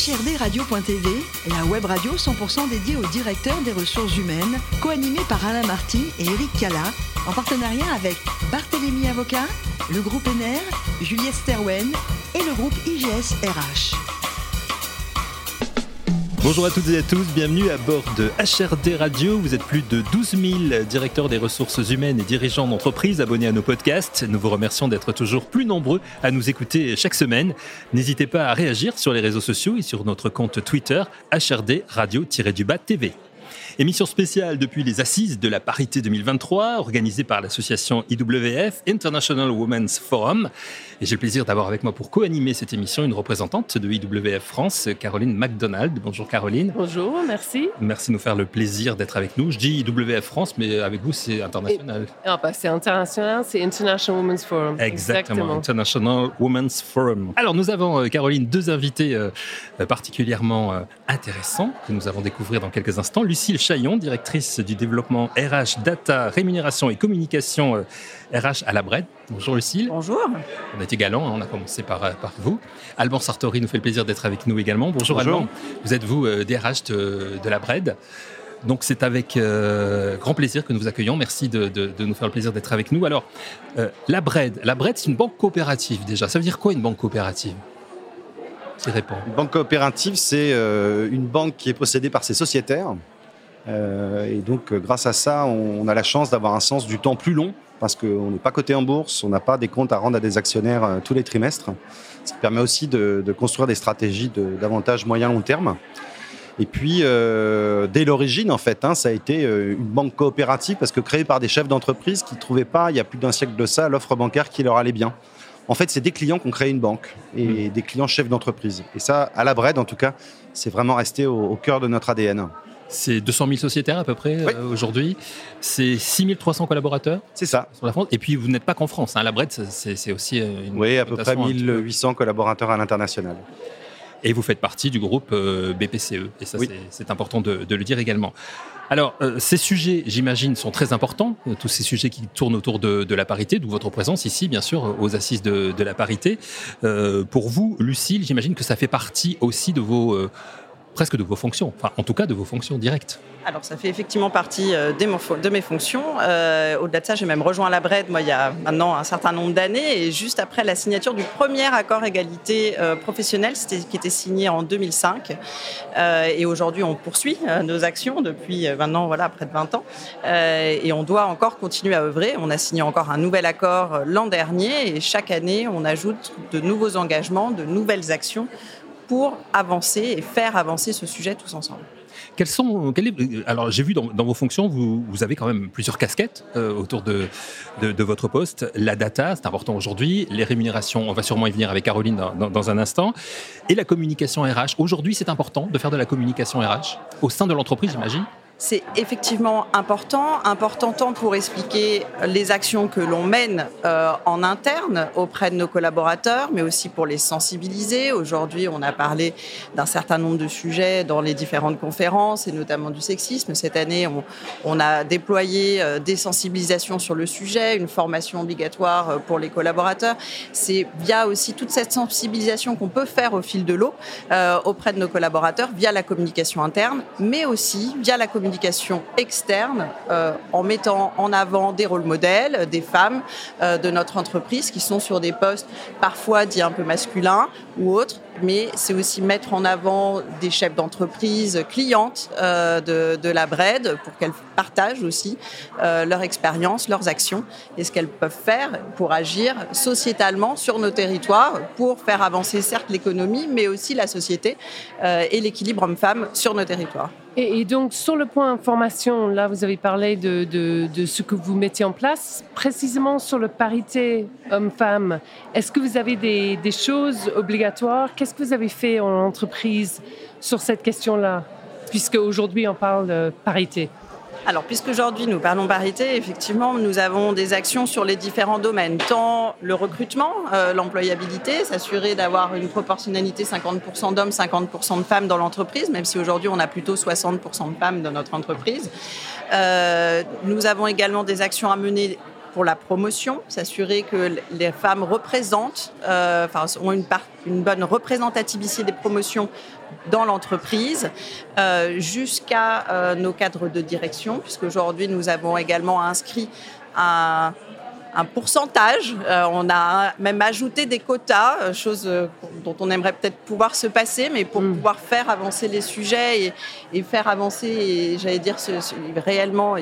HRDRadio.tv, la web radio 100% dédiée aux directeurs des ressources humaines, co-animée par Alain Marty et Eric Cala, en partenariat avec Barthélémy Avocat, le groupe NR, Juliette Sterwen et le groupe IGS RH. Bonjour à toutes et à tous, bienvenue à bord de HRD Radio. Vous êtes plus de 12 000 directeurs des ressources humaines et dirigeants d'entreprises abonnés à nos podcasts. Nous vous remercions d'être toujours plus nombreux à nous écouter chaque semaine. N'hésitez pas à réagir sur les réseaux sociaux et sur notre compte Twitter HRD Radio-du-Bas TV. Émission spéciale depuis les assises de la parité 2023, organisée par l'association IWF, International Women's Forum. Et j'ai le plaisir d'avoir avec moi pour co-animer cette émission une représentante de IWF France, Caroline McDonald. Bonjour Caroline. Bonjour, merci. Merci de nous faire le plaisir d'être avec nous. Je dis IWF France, mais avec vous, c'est international. Ah, bah, c'est international, c'est International Women's Forum. Exactement, International Women's Forum. Alors, nous avons, euh, Caroline, deux invités euh, particulièrement euh, intéressants que nous allons découvrir dans quelques instants. Lucille Chaillon, directrice du développement RH, data, rémunération et communication RH à la Bred. Bonjour Lucille. Bonjour. On a été galant, hein, on a commencé par, euh, par vous. Alban Sartori nous fait le plaisir d'être avec nous également. Bonjour, Alban. Vous êtes vous euh, DRH de, de, la Bred. Donc c'est avec euh, grand plaisir que nous vous accueillons. Merci de, de, de nous faire le plaisir d'être avec nous. Alors, euh, la Bred, la Bred c'est une banque coopérative déjà. Ça veut dire quoi une banque coopérative? Répond? Une banque coopérative, c'est euh, une banque qui est possédée par ses sociétaires. Et donc, grâce à ça, on, on a la chance d'avoir un sens du temps plus long parce qu'on n'est pas coté en bourse, on n'a pas des comptes à rendre à des actionnaires euh, tous les trimestres. Ce qui permet aussi de, de construire des stratégies de, davantage moyen-long terme. Et puis, euh, dès l'origine, en fait, hein, ça a été euh, une banque coopérative parce que créée par des chefs d'entreprise qui ne trouvaient pas, il y a plus d'un siècle de ça, l'offre bancaire qui leur allait bien. En fait, c'est des clients qui ont créé une banque et mmh. des clients chefs d'entreprise. Et ça, à la Bred, en tout cas, c'est vraiment resté au, au cœur de notre ADN. C'est 200 000 sociétaires à peu près oui. euh, aujourd'hui. C'est 6 300 collaborateurs. C'est ça. Sur la France. Et puis vous n'êtes pas qu'en France. Hein. La Bred, c'est aussi euh, une. Oui, à peu près 1800 collaborateurs à l'international. Et vous faites partie du groupe euh, BPCE. Et ça, oui. c'est important de, de, le dire également. Alors, euh, ces sujets, j'imagine, sont très importants, tous ces sujets qui tournent autour de, de, la parité, d'où votre présence ici, bien sûr, aux assises de, de la parité. Euh, pour vous, Lucille, j'imagine que ça fait partie aussi de vos presque de vos fonctions, enfin en tout cas de vos fonctions directes. Alors ça fait effectivement partie euh, de mes fonctions. Euh, Au-delà de ça, j'ai même rejoint la BRED, moi, il y a maintenant un certain nombre d'années, et juste après la signature du premier accord égalité euh, professionnelle, qui était signé en 2005. Euh, et aujourd'hui, on poursuit nos actions depuis maintenant voilà, près de 20 ans, et on doit encore continuer à œuvrer. On a signé encore un nouvel accord l'an dernier, et chaque année, on ajoute de nouveaux engagements, de nouvelles actions pour avancer et faire avancer ce sujet tous ensemble. Quels sont, quel alors j'ai vu dans, vos fonctions, vous, avez quand même plusieurs casquettes euh, autour de, votre poste. La data, c'est important aujourd'hui. Les rémunérations, on va sûrement y venir avec Caroline dans, dans un instant. Et la communication RH. Aujourd'hui, c'est important de faire de la communication RH au sein de l'entreprise, j'imagine? C'est effectivement important, important tant pour expliquer les actions que l'on mène euh, en interne auprès de nos collaborateurs, mais aussi pour les sensibiliser. Aujourd'hui, on a parlé d'un certain nombre de sujets dans les différentes conférences, et notamment du sexisme. Cette année, on, a déployé euh, des sensibilisations sur le sujet, une formation obligatoire euh, pour les collaborateurs. C'est via aussi toute cette sensibilisation qu'on peut faire au fil de l'eau auprès de nos collaborateurs, via la communication interne, mais aussi via la communication communication externe euh, en mettant en avant des rôles modèles, des femmes euh, de notre entreprise qui sont sur des postes parfois dits un peu masculins ou autres, mais c'est aussi mettre en avant des chefs d'entreprise clientes euh, de, de, la BRED pour qu'elles partagent aussi leur expérience, leurs actions et ce qu'elles peuvent faire pour agir sociétalement sur nos territoires pour faire avancer certes l'économie, mais aussi la société et l'équilibre homme-femme sur nos territoires. Et, donc, sur le point formation, là, vous avez parlé de, ce que vous mettez en place. Précisément sur le parité homme-femme, est-ce que vous avez des, des choses obligatoires? Qu'est-ce que vous avez fait en entreprise sur cette question-là Puisque aujourd'hui, on parle de parité? Alors, puisqu'aujourd'hui nous parlons parité, effectivement, nous avons des actions sur les différents domaines, tant le recrutement, euh, l'employabilité, s'assurer d'avoir une proportionnalité 50% d'hommes, 50% de femmes dans l'entreprise, même si aujourd'hui on a plutôt 60% de femmes dans notre entreprise. Euh, nous avons également des actions à mener pour la promotion, s'assurer que les femmes représentent, euh, enfin, ont une, part, une bonne représentativité des promotions dans l'entreprise jusqu'à nos cadres de direction, puisqu'aujourd'hui nous avons également inscrit un un pourcentage. Euh, on a même ajouté des quotas, euh, chose euh, dont on aimerait peut-être pouvoir se passer, mais pour mm. pouvoir faire avancer les sujets et, faire avancer, j'allais dire, réellement,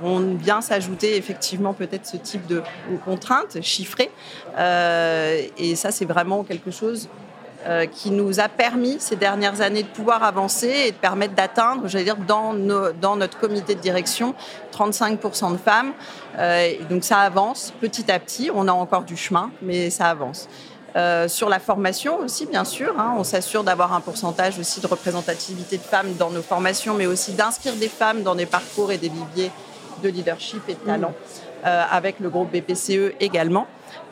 vont bien s'ajouter effectivement peut-être ce type de contraintes chiffrées. et ça, c'est vraiment quelque chose euh, qui nous a permis ces dernières années de pouvoir avancer et de permettre d'atteindre, j'allais dire, dans, dans, notre comité de direction, 35% de femmes. Euh, donc ça avance petit à petit. On a encore du chemin, mais ça avance. Euh, sur la formation aussi, bien sûr, hein, on s'assure d'avoir un pourcentage aussi de représentativité de femmes dans nos formations, mais aussi d'inscrire des femmes dans des parcours et des viviers de leadership et de talent, mmh. avec le groupe BPCE également.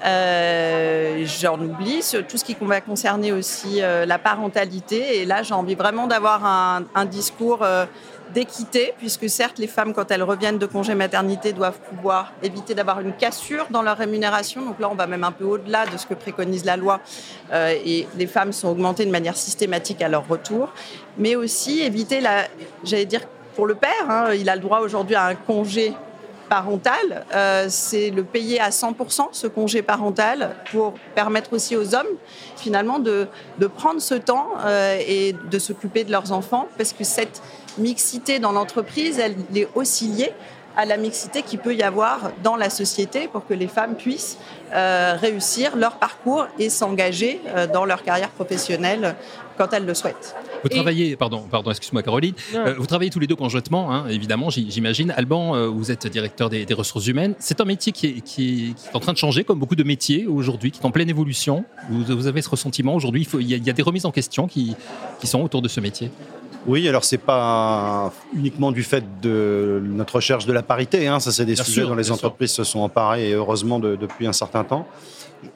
Euh, j'en oublie tout ce qui va concerner aussi euh, la parentalité. Et là, j'ai envie vraiment d'avoir un, discours euh, d'équité, puisque certes, les femmes, quand elles reviennent de congé maternité, doivent pouvoir éviter d'avoir une cassure dans leur rémunération. Donc là, on va même un peu au-delà de ce que préconise la loi. et les femmes sont augmentées de manière systématique à leur retour. Mais aussi éviter la, j'allais dire, pour le père, hein, il a le droit aujourd'hui à un congé parental, euh, c'est le payer à 100% ce congé parental pour permettre aussi aux hommes finalement de, de prendre ce temps euh, et de s'occuper de leurs enfants parce que cette mixité dans l'entreprise, elle est aussi liée à la mixité qu'il peut y avoir dans la société pour que les femmes puissent euh, réussir leur parcours et s'engager dans leur carrière professionnelle quand elles le souhaitent. Vous travaillez, pardon, pardon, excuse-moi Caroline, euh, vous travaillez tous les deux conjointement, hein, évidemment, j'imagine. Alban, euh, vous êtes directeur des, ressources humaines. C'est un métier qui est, qui, est, en train de changer, comme beaucoup de métiers aujourd'hui, qui est en pleine évolution. Vous, avez ce ressentiment aujourd'hui il, il, y a des remises en question qui, qui sont autour de ce métier oui, alors c'est pas uniquement du fait de notre recherche de la parité, hein, ça c'est des sujets dont les entreprises se sont emparées heureusement depuis un certain temps.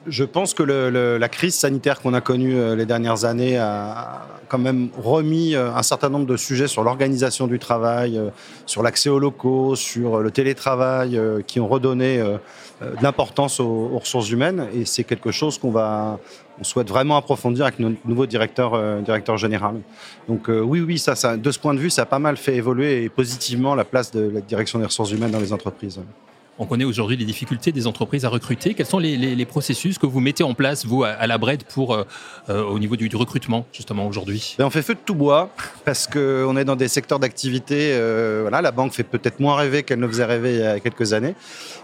Je pense que la crise sanitaire qu'on a connue euh, les dernières années a quand même remis euh, un certain nombre de sujets sur l'organisation du travail, euh, sur l'accès aux locaux, sur le télétravail, qui ont redonné de l'importance aux, ressources humaines. Et c'est quelque chose qu'on va, on souhaite vraiment approfondir avec notre nouveau directeur, directeur général. Donc oui, oui, ça, de ce point de vue, ça a pas mal fait évoluer positivement la place de la direction des ressources humaines dans les entreprises. On connaît aujourd'hui les difficultés des entreprises à recruter. Quels sont les, processus que vous mettez en place, vous, à, la Bred, pour, euh, euh, au niveau du, recrutement, justement, aujourd'hui? Ben, On fait feu de tout bois, parce qu'on est dans des secteurs d'activité. Euh, voilà, la banque fait peut-être moins rêver qu'elle ne faisait rêver il y a quelques années.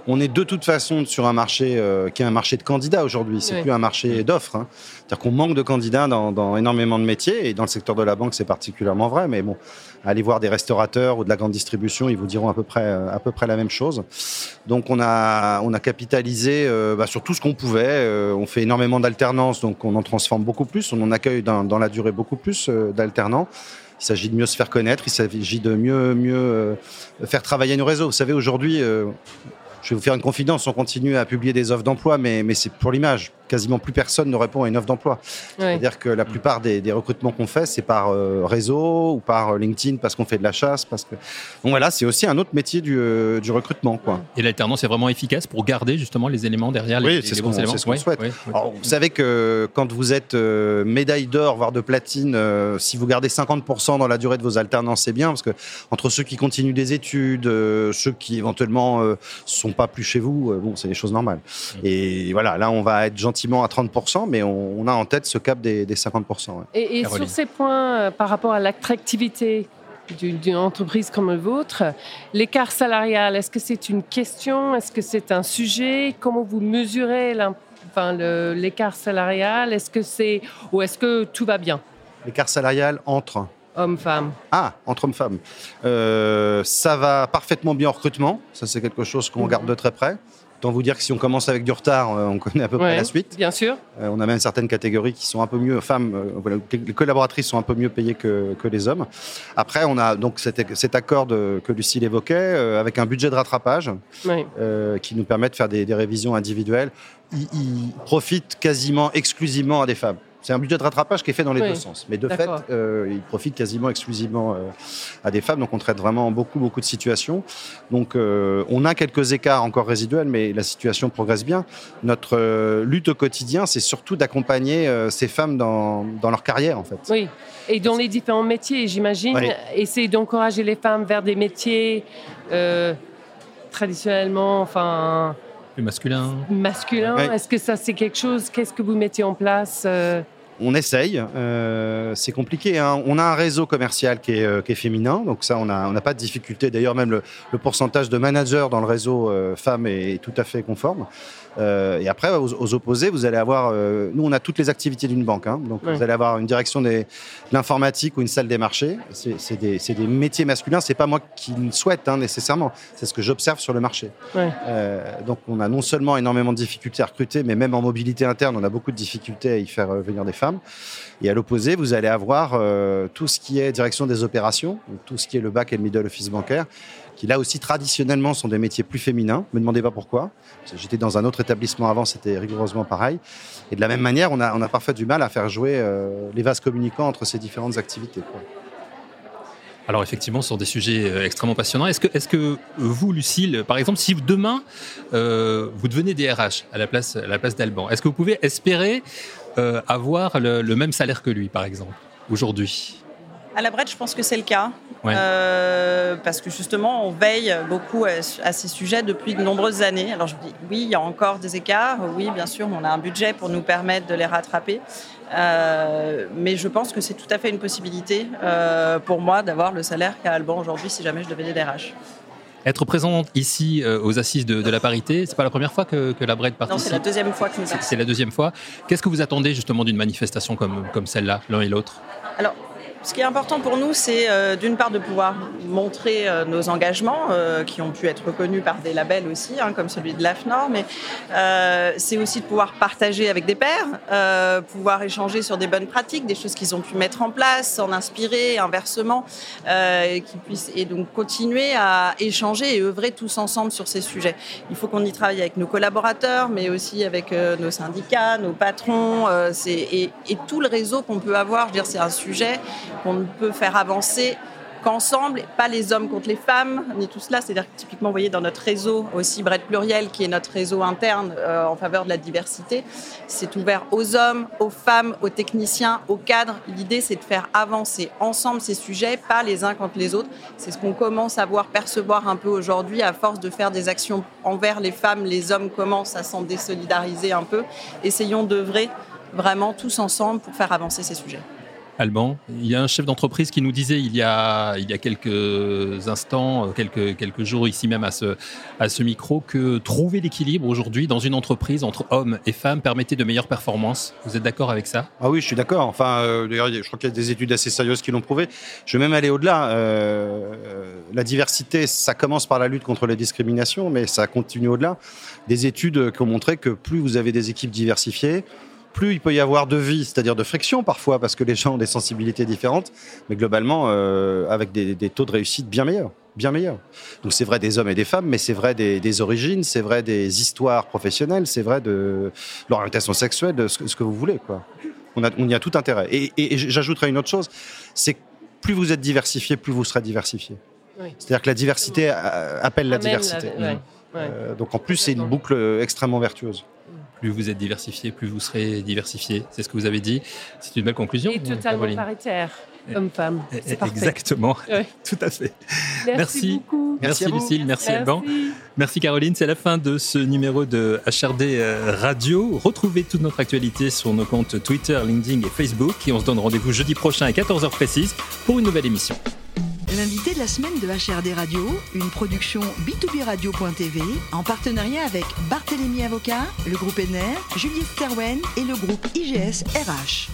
On est de toute façon sur un marché qui est un marché de candidats aujourd'hui. C'est plus un marché d'offres. Hein. C'est-à-dire qu'on manque de candidats dans, dans, énormément de métiers, et dans le secteur de la banque, c'est particulièrement vrai. Mais bon, allez voir des restaurateurs ou de la grande distribution, ils vous diront à peu près, à peu près la même chose. Donc on a, capitalisé euh, bah, sur tout ce qu'on pouvait. Euh, on fait énormément d'alternance, donc on en transforme beaucoup plus. On en accueille dans, la durée beaucoup plus d'alternants. Il s'agit de mieux se faire connaître, il s'agit de mieux, mieux faire travailler nos réseaux. Vous savez, aujourd'hui, je vais vous faire une confidence, on continue à publier des offres d'emploi, mais c'est pour l'image. Quasiment plus personne ne répond à une offre d'emploi. C'est-à-dire que la plupart des, recrutements qu'on fait, c'est par euh, réseau ou par euh, LinkedIn parce qu'on fait de la chasse. Parce que... Donc voilà, c'est aussi un autre métier du, euh, du recrutement. Quoi. Et l'alternance est vraiment efficace pour garder justement les éléments derrière les, oui, c'est ce qu'on souhaite. vous savez que quand vous êtes médaille d'or, voire de platine, si vous gardez 50% dans la durée de vos alternances, c'est bien parce que entre ceux qui continuent des études, ceux qui éventuellement sont pas plus chez vous, euh, bon, c'est des choses normales. Mm. Et voilà, là, on va être gentiment à 30%, mais on, a en tête ce cap des, 50%. Et, sur ces points, euh, par rapport à l'attractivité d'une entreprise comme la vôtre, l'écart salarial, est-ce que c'est une question? Est-ce que c'est un sujet? Comment vous mesurez l'écart salarial? Est-ce que c'est ou est-ce que tout va bien? L'écart salarial entre Hommes-femmes. Ah, entre hommes-femmes. Euh, ça va parfaitement bien en recrutement. Ça, c'est quelque chose qu'on regarde de très près. Autant vous dire que si on commence avec du retard, euh, on connaît à peu près la suite. Bien sûr. Euh, on a même certaines catégories qui sont un peu mieux, femmes, les collaboratrices sont un peu mieux payées que, que les hommes. Après, on a donc cet, cet accord de, que Lucille évoquait, avec un budget de rattrapage qui nous permet de faire des, des révisions individuelles. Il, il profite quasiment exclusivement à des femmes. C'est un budget de rattrapage qui est fait dans les deux sens. Mais de fait, euh, il profite quasiment exclusivement euh, à des femmes. Donc, on traite vraiment beaucoup, beaucoup de situations. Donc, euh, on a quelques écarts encore résiduels, mais la situation progresse bien. Notre lutte au quotidien, c'est surtout d'accompagner ces femmes dans, dans, leur carrière, en fait. Oui. Et dans les différents métiers, j'imagine, essayer d'encourager les femmes vers des métiers traditionnellement, enfin masculin. Masculin. Est-ce que ça, c'est quelque chose Qu'est-ce que vous mettez en place euh? On essaye. Euh, c'est compliqué. Hein. On a un réseau commercial qui est, euh, féminin, donc ça, on n'a pas de difficulté. D'ailleurs, même le, pourcentage de managers dans le réseau femmes est, tout à fait conforme. Euh, et après, aux, opposés, vous allez avoir. Euh, nous, on a toutes les activités d'une banque. Hein. donc, vous allez avoir une direction de l'informatique ou une salle des marchés. C'est des, des, métiers masculins. C'est pas moi qui le souhaite hein, nécessairement. C'est ce que j'observe sur le marché. Euh, donc, on a non seulement énormément de difficultés à recruter, mais même en mobilité interne, on a beaucoup de difficultés à y faire venir des femmes. Et à l'opposé, vous allez avoir tout ce qui est direction des opérations, tout ce qui est le back et le middle office bancaire, qui là aussi traditionnellement sont des métiers plus féminins. Ne me demandez pas pourquoi. J'étais dans un autre établissement avant, c'était rigoureusement pareil. Et de la même manière, on a, parfois du mal à faire jouer euh, les vases communicants entre ces différentes activités. Alors effectivement, sont des sujets euh, extrêmement passionnants. Est-ce que, est que vous, Lucille, par exemple, si demain euh, vous devenez DRH à la place, à la place d'Alban, est-ce que vous pouvez espérer avoir le, le, même salaire que lui, par exemple, aujourd'hui à la Brette, je pense que c'est le cas. Euh, parce que justement, on veille beaucoup à, ces sujets depuis de nombreuses années. Alors je dis, oui, il y a encore des écarts. Oui, bien sûr, on a un budget pour nous permettre de les rattraper. Euh, mais je pense que c'est tout à fait une possibilité euh, pour moi d'avoir le salaire qu'a Alban aujourd'hui si jamais je devenais DRH. Être présente ici aux assises de, la parité, c'est pas la première fois que, la Brette participe. Non, c'est la deuxième fois que nous. C'est la deuxième fois. Qu'est-ce que vous attendez justement d'une manifestation comme, comme celle-là, l'un et l'autre? Alors, ce qui est important pour nous, c'est euh, d'une part de pouvoir montrer euh, nos engagements, euh, qui ont pu être reconnus par des labels aussi, hein, comme celui de l'AFNOR, mais c'est aussi de pouvoir partager avec des pairs, pouvoir échanger sur des bonnes pratiques, des choses qu'ils ont pu mettre en place, s'en inspirer, inversement, et, puissent, et donc continuer à échanger et œuvrer tous ensemble sur ces sujets. Il faut qu'on y travaille avec nos collaborateurs, mais aussi avec nos syndicats, nos patrons, et, et, tout le réseau qu'on peut avoir. Je veux dire, c'est un sujet qu'on ne peut faire avancer qu'ensemble, pas les hommes contre les femmes, ni tout cela. C'est-à-dire que typiquement, vous voyez, dans notre réseau aussi Brett Pluriel, qui est notre réseau interne euh, en faveur de la diversité, c'est ouvert aux hommes, aux femmes, aux techniciens, aux cadres. L'idée, c'est de faire avancer ensemble ces sujets, pas les uns contre les autres. C'est ce qu'on commence à voir percevoir un peu aujourd'hui, à force de faire des actions envers les femmes, les hommes commencent à s'en désolidariser un peu. Essayons d'œuvrer vraiment tous ensemble pour faire avancer ces sujets. Alban. Il y a un chef d'entreprise qui nous disait il y a, il y a quelques instants, euh, quelques, quelques jours ici même à ce, à ce micro, que trouver l'équilibre aujourd'hui dans une entreprise entre hommes et femmes permettait de meilleures performances. Vous êtes d'accord avec ça? Ah oui, je suis d'accord. Enfin, euh, d'ailleurs, je crois qu'il y a des études assez sérieuses qui l'ont prouvé. Je vais même aller au-delà. Euh, la diversité, ça commence par la lutte contre les discriminations, mais ça continue au-delà. Des études qui ont montré que plus vous avez des équipes diversifiées, plus il peut y avoir de vie, c'est-à-dire de friction parfois, parce que les gens ont des sensibilités différentes, mais globalement euh, avec des, taux de réussite bien meilleurs. Bien meilleurs. Donc c'est vrai des hommes et des femmes, mais c'est vrai des, origines, c'est vrai des histoires professionnelles, c'est vrai de l'orientation sexuelle, de ce, que vous voulez. Quoi. On, a, on y a tout intérêt. Et, j'ajouterai une autre chose, c'est que plus vous êtes diversifié, plus vous serez diversifié. C'est-à-dire que la diversité appelle la diversité. Euh, donc en plus, c'est une boucle extrêmement vertueuse plus vous êtes diversifié, plus vous serez diversifié. C'est ce que vous avez dit. C'est une belle conclusion. Et totalement paritaire, homme-femme. Exactement, tout à fait. Merci, beaucoup. Merci, Lucille, merci, Alban. Merci Caroline, c'est la fin de ce numéro de HRD euh, Radio. Retrouvez toute notre actualité sur nos comptes Twitter, LinkedIn et Facebook et on se donne rendez-vous jeudi prochain à 14h précise pour une nouvelle émission. L'invité de la semaine de HRD Radio, une production b2b radio.tv en partenariat avec Barthélémy Avocat, le groupe NR, Juliette Sterwen et le groupe IGS RH.